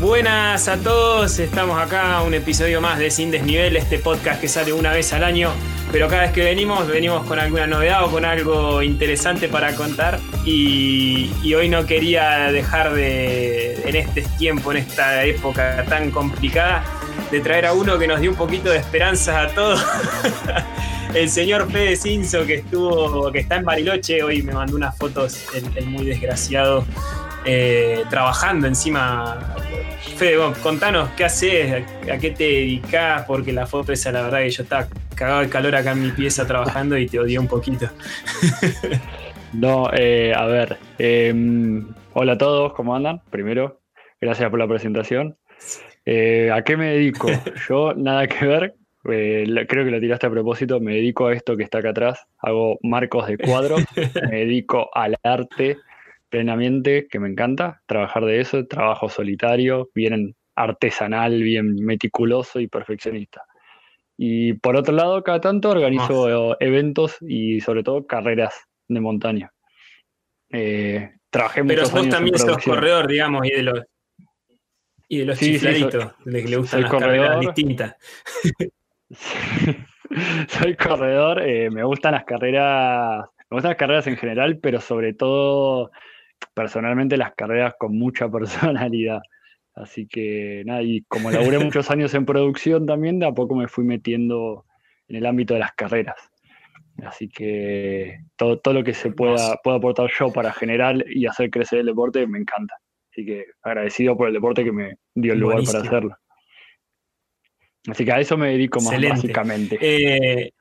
Buenas a todos, estamos acá, un episodio más de Sin Desnivel, este podcast que sale una vez al año, pero cada vez que venimos, venimos con alguna novedad o con algo interesante para contar y, hoy no quería dejar de, en este tiempo, en esta época tan complicada, de traer a uno que nos dio un poquito de esperanza a todos. el señor Fede Cinzo que estuvo, que está en Bariloche, hoy me mandó unas fotos, el, muy desgraciado, eh, trabajando encima Fede, contanos qué haces, a qué te dedicas, porque la foto esa, la verdad que yo estaba cagado de calor acá en mi pieza trabajando y te odié un poquito. no, eh, a ver, em, hola a todos, ¿cómo andan? Primero, gracias por la presentación. Eh, ¿A qué me dedico? Yo nada que ver, eh, creo que lo tiraste a propósito, me dedico a esto que está acá atrás, hago marcos de cuadros, me dedico al arte plenamente, que me encanta trabajar de eso, trabajo solitario, bien artesanal, bien meticuloso y perfeccionista. Y por otro lado, cada tanto organizo eventos y sobre todo carreras de montaña. Eh, trabajé Pero vos también sos corredor, digamos, y de los, y de los chifladitos, de que le gustan las carreras distintas. soy corredor, eh, me gustan las carreras, me gustan las carreras en general, pero sobre todo personalmente las carreras con mucha personalidad. Así que nada, y como laburé muchos años en producción también, de a poco me fui metiendo en el ámbito de las carreras. Así que todo, todo lo que se pueda, pueda aportar yo para generar y hacer crecer el deporte me encanta. Así que agradecido por el deporte que me dio el lugar para hacerlo. Así que a eso me dedico más básicamente. Eh,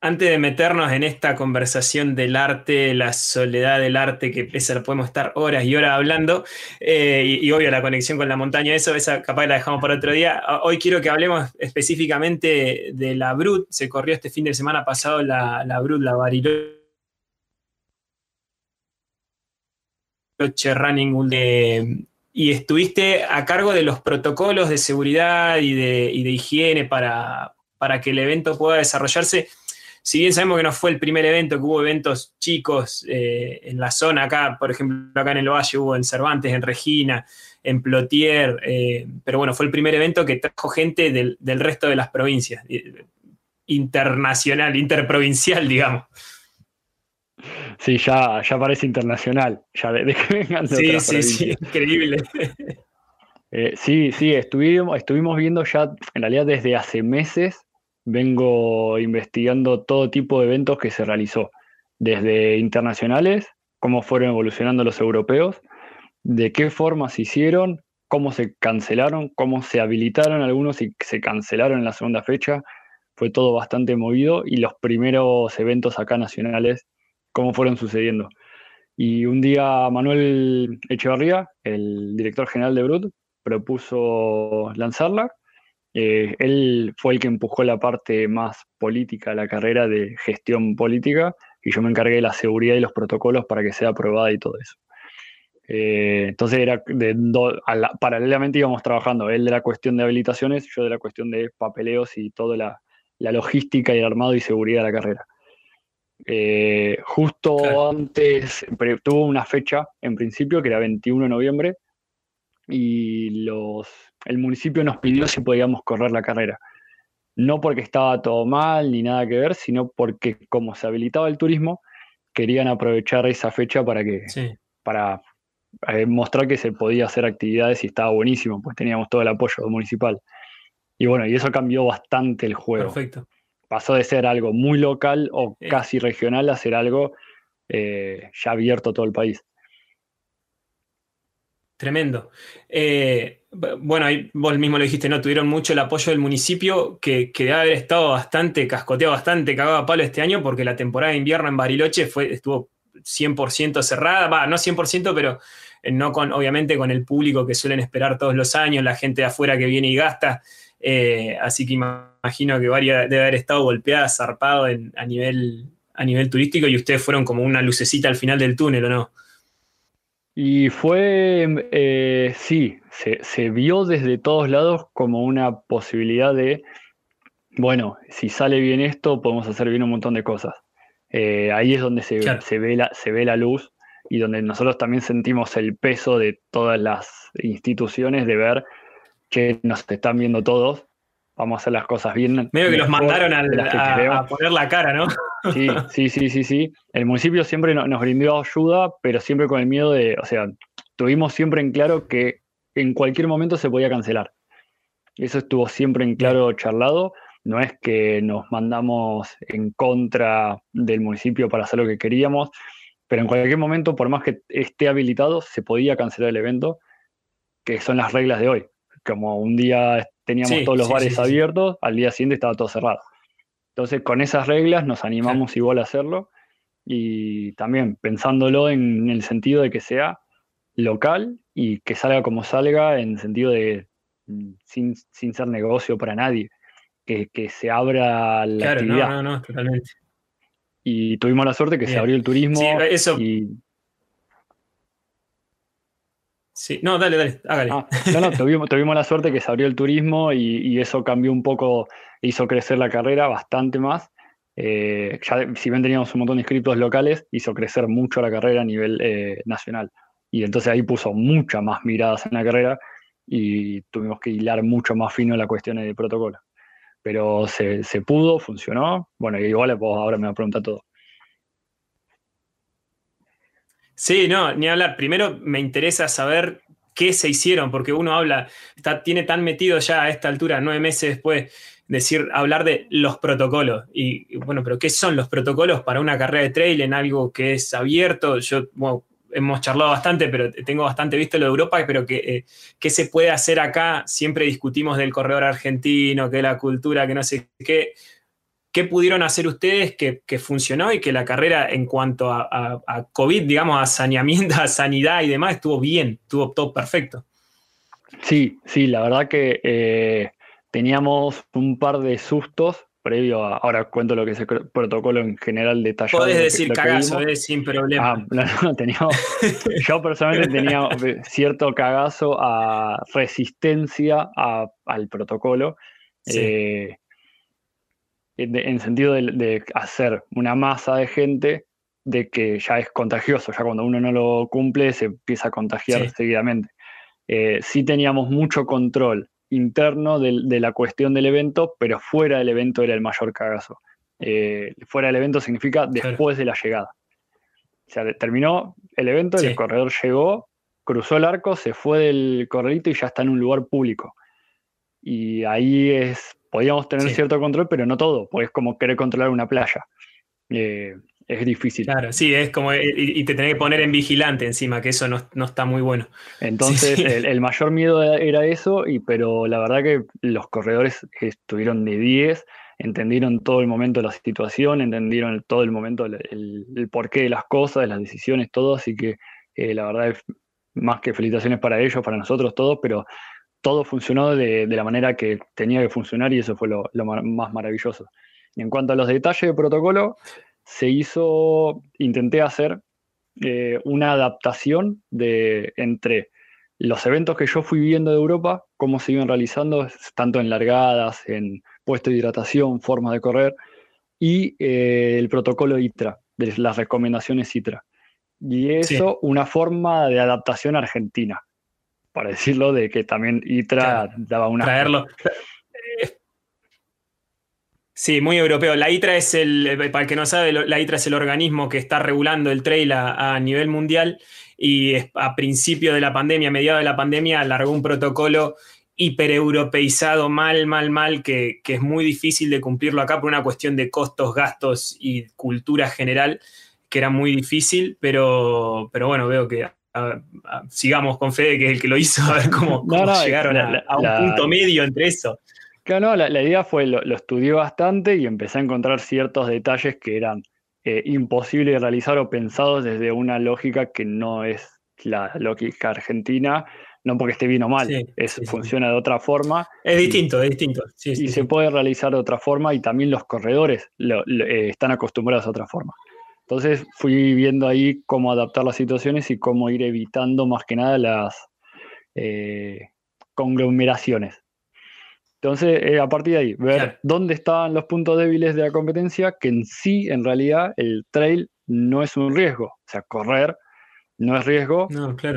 antes de meternos en esta conversación del arte, la soledad del arte, que esa podemos estar horas y horas hablando, eh, y, obvio la conexión con la montaña, eso, esa capaz la dejamos para otro día. Hoy quiero que hablemos específicamente de la Brut. Se corrió este fin de semana pasado la, Brut, la Bariloche Running y estuviste a cargo de los protocolos de seguridad y de, y de higiene para, para que el evento pueda desarrollarse si bien sabemos que no fue el primer evento, que hubo eventos chicos eh, en la zona acá, por ejemplo, acá en el Valle hubo en Cervantes, en Regina, en Plotier, eh, pero bueno, fue el primer evento que trajo gente del, resto de las provincias, eh, internacional, interprovincial, digamos. Sí, ya, ya parece internacional, ya de, que vengan de Sí, sí, sí, increíble. sí, sí, estuvimos, estuvimos viendo ya, en realidad desde hace meses, vengo investigando todo tipo de eventos que se realizó, desde internacionales, cómo fueron evolucionando los europeos, de qué forma se hicieron, cómo se cancelaron, cómo se habilitaron algunos y se cancelaron en la segunda fecha. Fue todo bastante movido y los primeros eventos acá nacionales, cómo fueron sucediendo. Y un día Manuel Echevarría, el director general de Brut, propuso lanzarla eh, él fue el que empujó la parte más política la carrera de gestión política y yo me encargué de la seguridad y los protocolos para que sea aprobada y todo eso. Eh, entonces era de paralelamente íbamos trabajando, él de la cuestión de habilitaciones, yo de la cuestión de papeleos y toda la, logística y el armado y seguridad de la carrera. Eh, justo antes tuvo una fecha en principio que era 21 de noviembre y los el municipio nos pidió si podíamos correr la carrera. No porque estaba todo mal ni nada que ver, sino porque como se habilitaba el turismo, querían aprovechar esa fecha para que para eh, mostrar que se podía hacer actividades y estaba buenísimo, pues teníamos todo el apoyo municipal. Y bueno, y eso cambió bastante el juego. Perfecto. Pasó de ser algo muy local o eh. casi regional a ser algo eh, ya abierto a todo el país. Tremendo. Eh, bueno, ahí vos mismo lo dijiste, ¿no? Tuvieron mucho el apoyo del municipio, que, que debe haber estado bastante, cascoteado bastante, cagado a palo este año, porque la temporada de invierno en Bariloche fue, estuvo 100% cerrada, va, no 100%, pero eh, no con, obviamente con el público que suelen esperar todos los años, la gente de afuera que viene y gasta. Eh, así que imagino que varias debe haber estado golpeada, zarpado a, nivel, a nivel turístico y ustedes fueron como una lucecita al final del túnel, ¿o no? Y fue, eh, sí, se, vio desde todos lados como una posibilidad de, bueno, si sale bien esto, podemos hacer bien un montón de cosas. Eh, ahí es donde se, ve la, se ve la luz y donde nosotros también sentimos el peso de todas las instituciones de ver que nos están viendo todos, vamos a hacer las cosas bien. Medio que los mandaron a, poner la cara, ¿no? Sí, sí, sí, sí, sí. El municipio siempre nos brindó ayuda, pero siempre con el miedo de, o sea, tuvimos siempre en claro que en cualquier momento se podía cancelar. Eso estuvo siempre en claro charlado. No es que nos mandamos en contra del municipio para hacer lo que queríamos, pero en cualquier momento, por más que esté habilitado, se podía cancelar el evento, que son las reglas de hoy. Como un día teníamos todos los bares abiertos, al día siguiente estaba todo cerrado. Entonces, con esas reglas nos animamos igual a hacerlo y también pensándolo en, el sentido de que sea local y que salga como salga, en el sentido de mm, sin, ser negocio para nadie, que, se abra la claro, actividad. No, no, no, totalmente. Y tuvimos la suerte que se abrió el turismo. eso. Y, Sí, no, dale, dale, hágale. Ah, no, no, tuvimos, la suerte que se abrió el turismo y, eso cambió un poco, hizo crecer la carrera bastante más. Eh, ya, si bien teníamos un montón de inscritos locales, hizo crecer mucho la carrera a nivel eh, nacional. Y entonces ahí puso muchas más miradas en la carrera y tuvimos que hilar mucho más fino la cuestión de protocolo. Pero se, pudo, funcionó. Bueno, igual pues, ahora me va a preguntar todo. Sí, no, ni hablar. Primero me interesa saber qué se hicieron, porque uno habla, tiene tan metido ya a esta altura, nueve meses después, decir, hablar de los protocolos. Y, bueno, pero ¿qué son los protocolos para una carrera de trail en algo que es abierto? Yo, hemos charlado bastante, pero tengo bastante visto lo de Europa, pero que, eh, ¿qué se puede hacer acá? Siempre discutimos del corredor argentino, que la cultura, que no sé qué. ¿Qué pudieron hacer ustedes que, funcionó y que la carrera en cuanto a, COVID, digamos, a saneamiento, a sanidad y demás, estuvo bien, estuvo todo perfecto? Sí, sí, la verdad que eh, teníamos un par de sustos previo a, ahora cuento lo que es el protocolo en general detallado. Puedes decir cagazo, eh, sin problema. Ah, no, no, teníamos, yo personalmente tenía cierto cagazo a resistencia al protocolo. Sí. Eh, en sentido de, hacer una masa de gente de que ya es contagioso, ya cuando uno no lo cumple se empieza a contagiar seguidamente. Eh, sí teníamos mucho control interno de, la cuestión del evento, pero fuera del evento era el mayor cagazo. Eh, fuera del evento significa después de la llegada. O sea, terminó el evento, el corredor llegó, cruzó el arco, se fue del corredito y ya está en un lugar público. Y ahí es podíamos tener cierto control, pero no todo, pues es como querer controlar una playa. Eh, es difícil. Claro, sí, es como, eh, y, te tenés que poner en vigilante encima, que eso no, está muy bueno. Entonces, El, mayor miedo era eso, y, pero la verdad que los corredores estuvieron de 10, entendieron todo el momento de la situación, entendieron todo el momento el, porqué de las cosas, de las decisiones, todo, así que eh, la verdad es más que felicitaciones para ellos, para nosotros todos, pero todo funcionó de, la manera que tenía que funcionar y eso fue lo, más maravilloso. Y en cuanto a los detalles de protocolo, se hizo, intenté hacer eh, una adaptación de, entre los eventos que yo fui viendo de Europa, cómo se iban realizando, tanto en largadas, en puesto de hidratación, formas de correr, y eh, el protocolo ITRA, de las recomendaciones ITRA. Y eso, una forma de adaptación argentina para decirlo, de que también ITRA daba una... Traerlo. Sí, muy europeo. La ITRA es el, para el que no sabe, la ITRA es el organismo que está regulando el trail a, nivel mundial y a principio de la pandemia, a mediados de la pandemia, alargó un protocolo hipereuropeizado, mal, mal, mal, que, que, es muy difícil de cumplirlo acá por una cuestión de costos, gastos y cultura general, que era muy difícil, pero, pero bueno, veo que sigamos con Fede, que es el que lo hizo, a ver cómo, llegaron a, un punto medio entre eso. Claro, no, la, idea fue, lo, lo, estudié bastante y empecé a encontrar ciertos detalles que eran eh, imposibles de realizar o pensados desde una lógica que no es la lógica argentina, no porque esté bien o mal, es, funciona de otra forma. Es distinto, es distinto. y se puede realizar de otra forma y también los corredores eh, están acostumbrados a otra forma. Entonces fui viendo ahí cómo adaptar las situaciones y cómo ir evitando más que nada las eh, conglomeraciones. Entonces, eh, a partir de ahí, ver dónde estaban los puntos débiles de la competencia, que en sí, en realidad, el trail no es un riesgo. O sea, correr no es riesgo,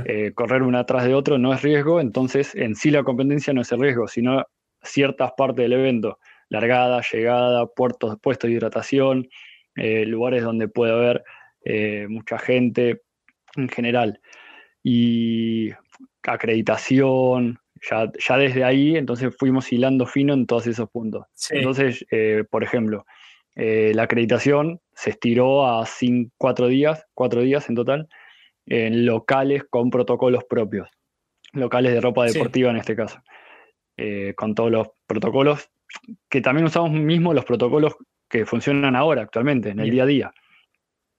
eh, correr uno atrás de otro no es riesgo, entonces en sí la competencia no es el riesgo, sino ciertas partes del evento, largada, llegada, puertos, puestos de hidratación, eh, lugares donde puede haber eh, mucha gente en general. Y acreditación, ya, ya, desde ahí, entonces fuimos hilando fino en todos esos puntos. Entonces, por ejemplo, la acreditación se estiró a cinco, cuatro días, cuatro días en total, en locales con protocolos propios, locales de ropa deportiva en este caso, eh, con todos los protocolos que también usamos mismo los protocolos que funcionan ahora actualmente, en el día a día,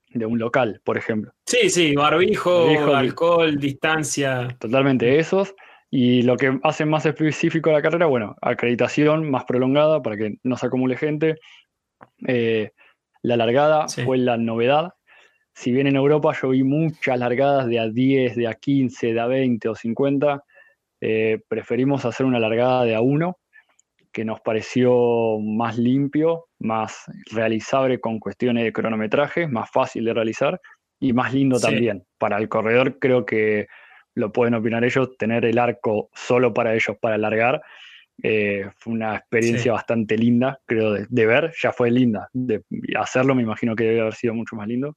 de un local, por ejemplo. Sí, sí, barbijo, alcohol, distancia. Totalmente esos. Y lo que hace más específico la carrera, bueno, acreditación más prolongada para que no se acumule gente. Eh, la largada fue la novedad, si bien en Europa yo vi muchas largadas de a 10, de a 15, de a 20 o 50, eh, preferimos hacer una largada de a 1, que nos pareció más limpio, más realizable con cuestiones de cronometraje, más fácil de realizar y más lindo también. Para el corredor creo que lo pueden opinar ellos, tener el arco solo para ellos para alargar. Eh, fue una experiencia bastante linda, creo, de, de, ver, ya fue linda. De hacerlo me imagino que debe haber sido mucho más lindo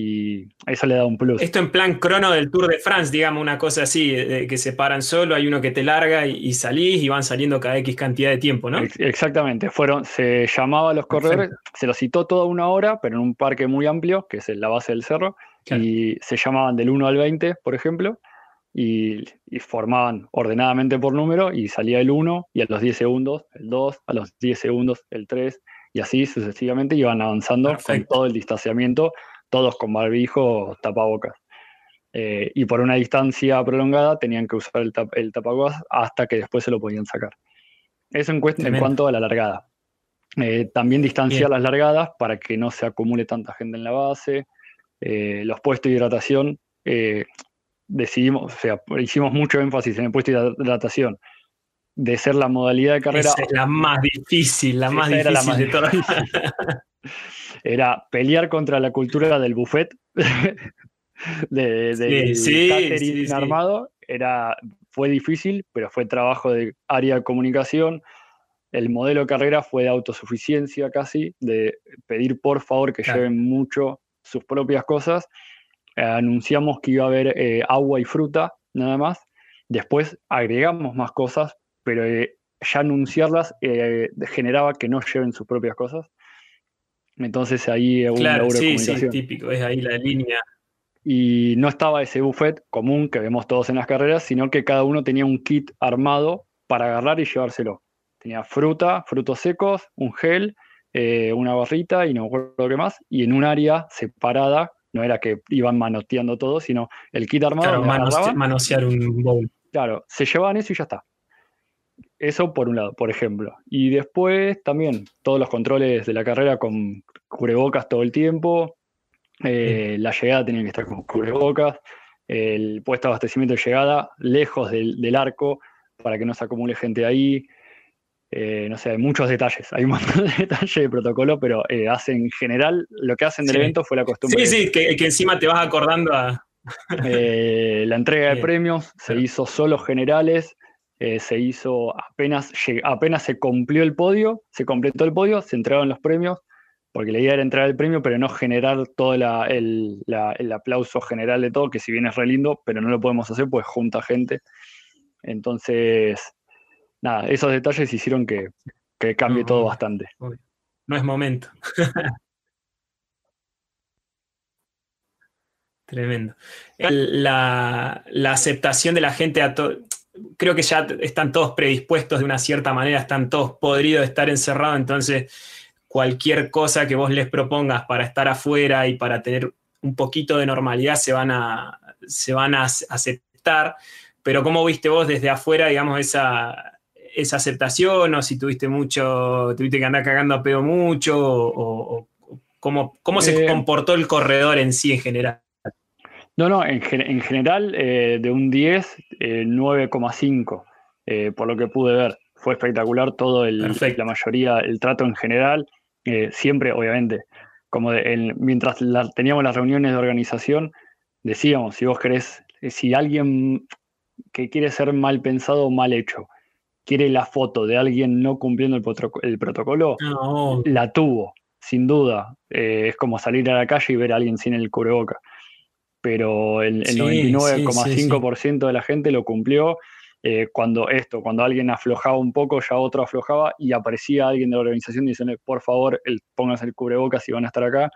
y eso le da un plus. Esto en plan crono del Tour de France, digamos, una cosa así, que se paran solo, hay uno que te larga y, salís y van saliendo cada X cantidad de tiempo, ¿no? Exactamente, fueron, se llamaba a los corredores, se los citó toda una hora, pero en un parque muy amplio, que es la base del cerro, y se llamaban del 1 al 20, por ejemplo, y, y, formaban ordenadamente por número, y salía el 1, y a los 10 segundos el 2, a los 10 segundos el 3, y así sucesivamente iban avanzando con todo el distanciamiento todos con barbijo, tapabocas. Eh, y por una distancia prolongada tenían que usar el, tapabocas hasta que después se lo podían sacar. Eso en, en cuanto a la largada. Eh, también distanciar las largadas para que no se acumule tanta gente en la base. Eh, los puestos de hidratación, decidimos, o sea, hicimos mucho énfasis en el puesto de hidratación de ser la modalidad de carrera. Esa es la más difícil, la más difícil de todas. era pelear contra la cultura del buffet, de, del armado. Era, fue difícil, pero fue trabajo de área de comunicación. El modelo de carrera fue de autosuficiencia casi, de pedir por favor que lleven mucho sus propias cosas. anunciamos que iba a haber eh, agua y fruta, nada más. Después agregamos más cosas, pero eh, ya anunciarlas eh, generaba que no lleven sus propias cosas. Entonces ahí un claro, sí, Sí, típico, es ahí la línea. Y no estaba ese buffet común que vemos todos en las carreras, sino que cada uno tenía un kit armado para agarrar y llevárselo. Tenía fruta, frutos secos, un gel, eh, una barrita y no recuerdo qué más. Y en un área separada, no era que iban manoteando todo, sino el kit armado. Claro, manosear un bowl. Claro, se llevaban eso y ya está. Eso por un lado, por ejemplo. Y después también todos los controles de la carrera con cubrebocas todo el tiempo. Eh, la llegada tenía que estar con cubrebocas. El puesto de abastecimiento de llegada lejos del, arco para que no se acumule gente ahí. Eh, no sé, hay muchos detalles, hay un montón de detalles de protocolo, pero eh, hacen en general, lo que hacen del evento fue la costumbre. Sí, sí, que, encima te vas acordando a... la entrega de premios se hizo solo generales, eh, se hizo apenas, apenas se cumplió el podio, se completó el podio, se entregaron los premios, porque la idea era entrar al premio, pero no generar todo el, aplauso general de todo, que si bien es re lindo, pero no lo podemos hacer, pues junta gente. Entonces, nada, esos detalles hicieron que, cambie todo bastante. No es momento. Tremendo. La, la, aceptación de la gente a todo creo que ya están todos predispuestos de una cierta manera, están todos podridos de estar encerrados, entonces cualquier cosa que vos les propongas para estar afuera y para tener un poquito de normalidad se van a, se van a aceptar, pero ¿cómo viste vos desde afuera, digamos, esa, esa aceptación o si tuviste mucho, tuviste que andar cagando a pedo mucho o, ¿Cómo, cómo se Eh, comportó el corredor en sí en general? No, no, en, en general eh, de un 10, eh, 9,5, eh, por lo que pude ver. Fue espectacular todo, el, Perfecto. la mayoría, el trato en general. eh, siempre, obviamente, como de- el- mientras la- teníamos las reuniones de organización, decíamos, si vos querés, eh, si alguien que quiere ser mal pensado o mal hecho, quiere la foto de alguien no cumpliendo el, el protocolo, No, la tuvo, sin duda. Eh, es como salir a la calle y ver a alguien sin el cubreboca. Pero el, el Sí, 99,5% de la gente lo cumplió. Eh, cuando esto, cuando alguien aflojaba un poco, ya otro aflojaba y aparecía alguien de la organización diciendo, por favor, el, pónganse el cubrebocas si van a estar acá.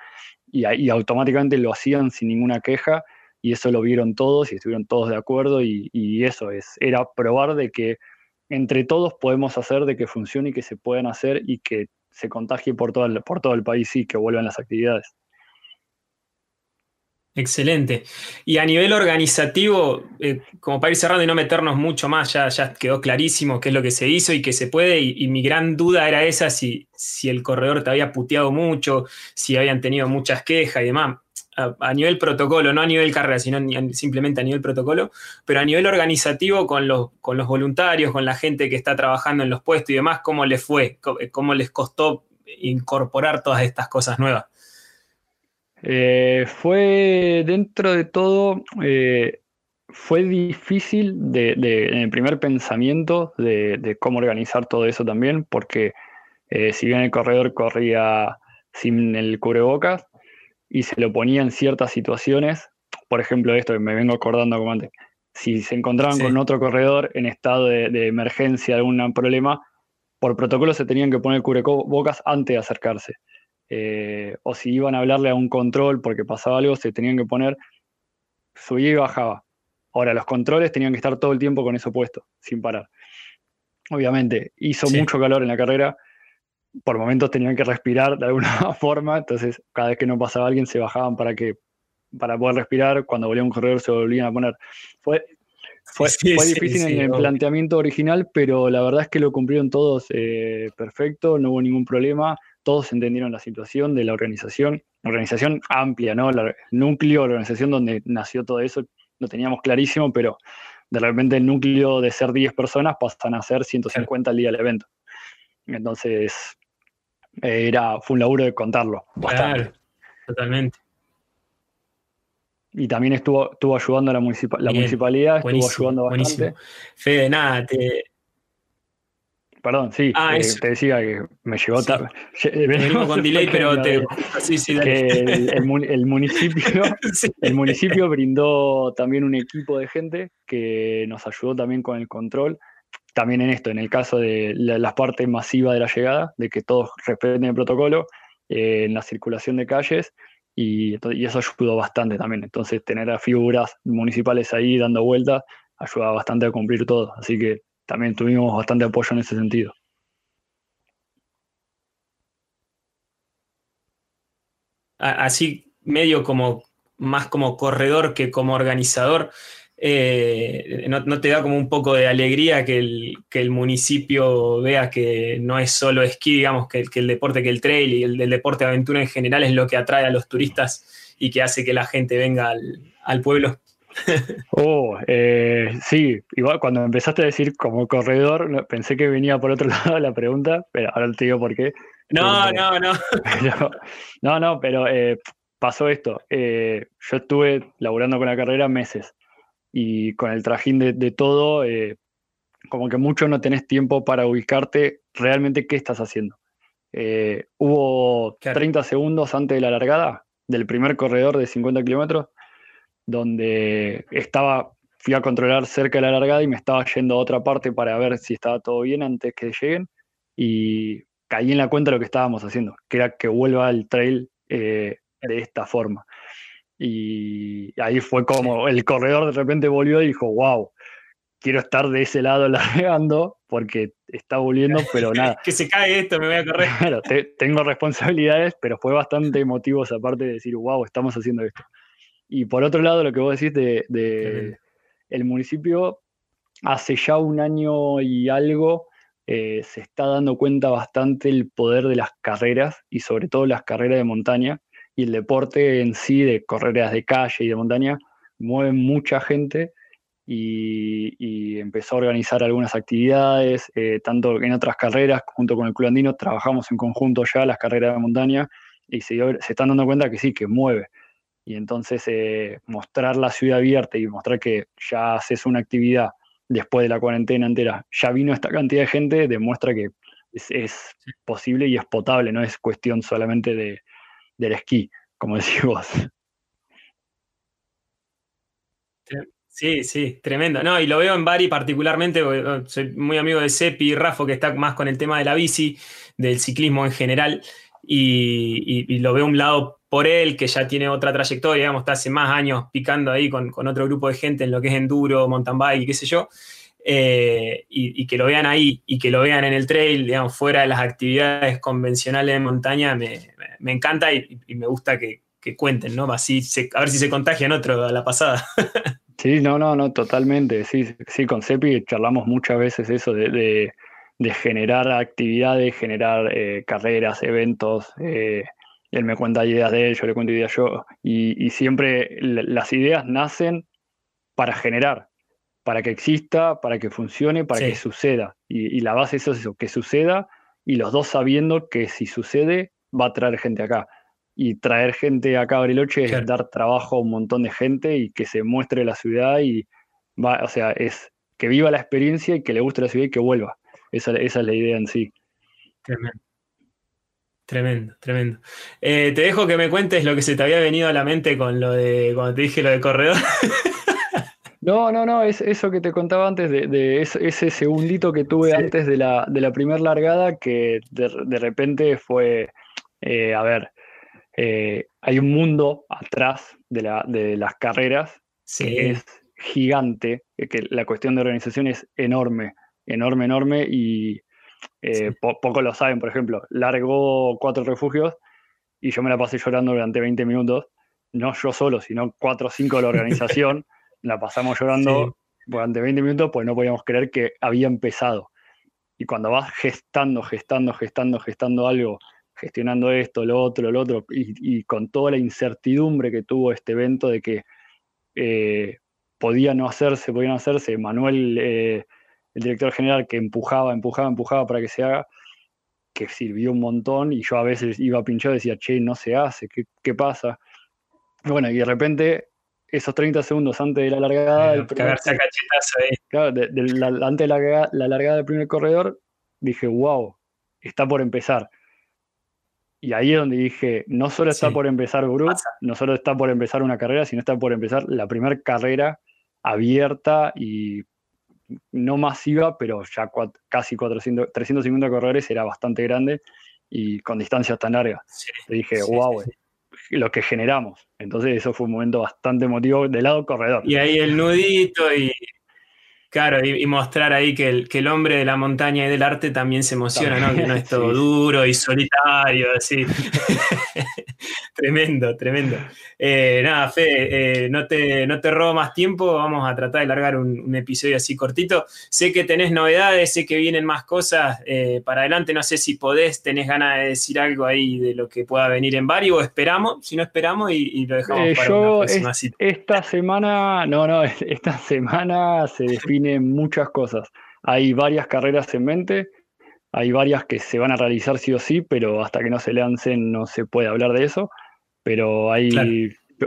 Y, y automáticamente lo hacían sin ninguna queja y eso lo vieron todos y estuvieron todos de acuerdo y, y eso es, era probar de que entre todos podemos hacer de que funcione y que se puedan hacer y que se contagie por todo el, por todo el país y que vuelvan las actividades. Excelente. Y a nivel organizativo, eh, como para ir cerrando y no meternos mucho más, ya, ya quedó clarísimo qué es lo que se hizo y que se puede. Y, mi gran duda era esa, si, si el corredor te había puteado mucho, si habían tenido muchas quejas y demás. A, nivel protocolo, no a nivel carrera, sino simplemente a nivel protocolo, pero a nivel organizativo con los, con los voluntarios, con la gente que está trabajando en los puestos y demás, ¿cómo les fue? ¿Cómo, cómo les costó incorporar todas estas cosas nuevas? Eh, fue dentro de todo, eh, fue difícil de, de- en el primer pensamiento de, de cómo organizar todo eso también, porque eh, si bien el corredor corría sin el cubrebocas y se lo ponía en ciertas situaciones, por ejemplo esto que me vengo acordando como antes, si se encontraban Sí. con otro corredor en estado de, de emergencia, algún problema, por protocolo se tenían que poner el cubrebocas antes de acercarse eh, o si iban a hablarle a un control porque pasaba algo, se tenían que poner, subía y bajaba. Ahora, los controles tenían que estar todo el tiempo con eso puesto, sin parar. Obviamente, hizo Sí. mucho calor en la carrera, por momentos tenían que respirar de alguna forma, entonces cada vez que no pasaba alguien se bajaban para que para poder respirar, cuando volvía un corredor se volvían a poner. Fue, fue, Sí, fue sí, difícil en el obvio. planteamiento original, pero la verdad es que lo cumplieron todos eh, perfecto, no hubo ningún problema, todos entendieron la situación de la organización, organización amplia, ¿no? La- el núcleo, la organización donde nació todo eso, lo teníamos clarísimo, pero de repente el núcleo de ser 10 personas pasan a ser 150 al día del evento. Entonces, era, fue un laburo de contarlo. bastante. Claro, totalmente. Y también estuvo, estuvo ayudando a la, municipa- la Bien, municipalidad, estuvo ayudando bastante. buenísimo. Fede, nada, te, Perdón, sí, Ah, eh, te decía que me llegó Sí. tarde. venimos con delay, pero te, sí, sí, dale. el, el mun- el municipio, Sí. el municipio brindó también un equipo de gente que nos ayudó también con el control. También en esto, en el caso de la, la parte masiva de la llegada, de que todos respeten el protocolo, eh, en la circulación de calles, y eso ayudó bastante también. Entonces, tener a figuras municipales ahí dando vueltas ayuda bastante a cumplir todo. Así que también tuvimos bastante apoyo en ese sentido. Así medio como más como corredor que como organizador, eh, ¿no, te da como un poco de alegría que el, que el municipio vea que no es solo esquí, digamos, que, el- que el deporte, que el trail y el, deporte de aventura en general es lo que atrae a los turistas y que hace que la gente venga al, al pueblo? Oh, eh, sí, igual cuando empezaste a decir como corredor, pensé que venía por otro lado la pregunta, pero ahora te digo por qué. No, no, no. Pero- no, no, pero eh, pasó esto. Eh, yo estuve laburando con la carrera meses y con el trajín de, de todo, eh, como que mucho no tenés tiempo para ubicarte realmente qué estás haciendo. Hubo Claro. 30 segundos antes de la largada del primer corredor de 50 kilómetros, donde estaba, fui a controlar cerca de la largada y me estaba yendo a otra parte para ver si estaba todo bien antes que lleguen y caí en la cuenta de lo que estábamos haciendo, que era que vuelva el trail eh, de esta forma. Y ahí fue como el corredor de repente volvió y dijo, wow, quiero estar de ese lado largando porque está volviendo, pero nada. Que se cae esto, me voy a correr. Claro, te- tengo responsabilidades, pero fue bastante emotivo esa parte de decir, wow, estamos haciendo esto. Y por otro lado, lo que vos decís de, el municipio, hace ya un año y algo, eh, se está dando cuenta bastante el poder de las carreras y sobre todo las carreras de montaña y el deporte en sí de carreras de calle y de montaña mueve mucha gente y, empezó a organizar algunas actividades, eh, tanto en otras carreras, junto con el Club Andino, trabajamos en conjunto ya las carreras de montaña y se, se están dando cuenta que sí, que mueve. Y entonces eh, mostrar la ciudad abierta y mostrar que ya haces una actividad después de la cuarentena entera, ya vino esta cantidad de gente, demuestra que es, posible y es potable, no es cuestión solamente de, del esquí, como decís vos. Sí, sí, tremendo. No, y lo veo en Bari particularmente, soy muy amigo de Sepi y Rafa, que está más con el tema de la bici, del ciclismo en general, y, lo veo un lado por él, que ya tiene otra trayectoria, digamos, está hace más años picando ahí con, otro grupo de gente en lo que es enduro, mountain bike y qué sé yo, eh, y, que lo vean ahí y que lo vean en el trail, digamos, fuera de las actividades convencionales de montaña, me, encanta y, me gusta que, cuenten, ¿no? Así a ver si se contagian otro a la pasada. Sí, no, no, no, totalmente. Sí, sí, con Cepi charlamos muchas veces eso de, generar actividades, generar eh, carreras, eventos. Eh, él me cuenta ideas de él, yo le cuento ideas yo. Y, siempre las ideas nacen para generar, para que exista, para que funcione, para que suceda. Y, la base es eso, que suceda y los dos sabiendo que si sucede va a traer gente acá y traer gente acá a Bariloche es dar trabajo a un montón de gente y que se muestre la ciudad y va, o sea, es que viva la experiencia y que le guste la ciudad y que vuelva. Esa, es la idea en sí. Tremendo. Tremendo, tremendo. Eh, te dejo que me cuentes lo que se te había venido a la mente con lo de cuando te dije lo de corredor. No, no, no, es eso que te contaba antes de, ese, segundito que tuve antes de la, de la primera largada que de, repente fue, eh, a ver, eh, hay un mundo atrás de, las carreras que es gigante, que la cuestión de organización es enorme, enorme, enorme y eh, pocos lo saben, por ejemplo, largó cuatro refugios y yo me la pasé llorando durante 20 minutos, no yo solo, sino cuatro o cinco de la organización, la pasamos llorando durante 20 minutos, pues no podíamos creer que había empezado. Y cuando vas gestando, gestando, gestando, gestando algo gestionando esto, lo otro, lo otro, y, con toda la incertidumbre que tuvo este evento de que eh, podía no hacerse, podía no hacerse, Manuel, eh, el director general, que empujaba, empujaba, empujaba para que se haga, que sirvió un montón, y yo a veces iba a pinchar y decía, che, no se hace, ¿qué, pasa? Bueno, y de repente, esos 30 segundos antes de la largada... Del primer, Claro, antes de la, la largada del primer corredor, dije, wow, está por empezar y ahí es donde dije, no solo está por empezar Brut, no solo está por empezar una carrera, sino está por empezar la primera carrera abierta y no masiva, pero ya casi 400, 350 corredores era bastante grande y con distancias tan largas. dije, wow, lo que generamos. Entonces eso fue un momento bastante emotivo del lado corredor. Y ahí el nudito y Claro, y, mostrar ahí que el, que el, hombre de la montaña y del arte también se emociona, ¿no? Que no es todo duro y solitario, así. tremendo, tremendo. Eh, nada, Fe, eh, no, te, no te robo más tiempo, vamos a tratar de largar un, episodio así cortito. Sé que tenés novedades, sé que vienen más cosas eh, para adelante, no sé si podés, tenés ganas de decir algo ahí de lo que pueda venir en Bari o esperamos, si no esperamos y, lo dejamos para una próxima cita. Esta semana, no, no, esta semana se define muchas cosas. Hay varias carreras en mente, hay varias que se van a realizar sí o sí, pero hasta que no se lancen no se puede hablar de eso. Pero hay,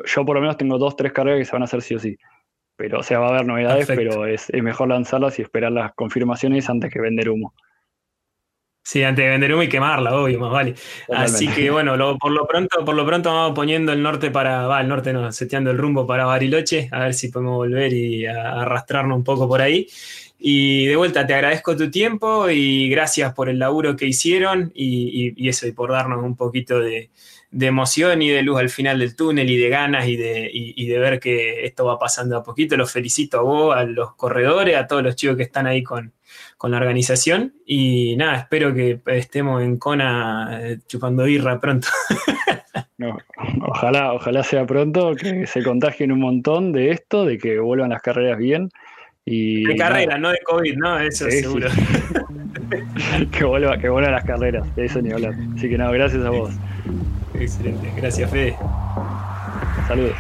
yo, por lo menos tengo dos, tres carreras que se van a hacer sí o sí. Pero, o sea, va a haber novedades, pero es, mejor lanzarlas y esperar las confirmaciones antes que vender humo. Sí, antes de vender humo y quemarla, obvio, más vale. Así que bueno, por lo pronto, por lo pronto vamos poniendo el norte para, va, el norte no, seteando el rumbo para Bariloche, a ver si podemos volver y arrastrarnos un poco por ahí. Y de vuelta, te agradezco tu tiempo y gracias por el laburo que hicieron y, eso, y por darnos un poquito de, emoción y de luz al final del túnel y de ganas y de, y de ver que esto va pasando a poquito. Los felicito a vos, a los corredores, a todos los chicos que están ahí con, con la organización. Y nada, espero que estemos en Kona eh, chupando birra pronto. ojalá, ojalá sea pronto, que se contagien un montón de esto, de que vuelvan las carreras bien. Y, de carrera, no de COVID, ¿no? Eso seguro. que vuelva, que vuelva a las carreras, de eso ni hablar. Así que nada, gracias a vos. Excelente, gracias Fede. Saludos.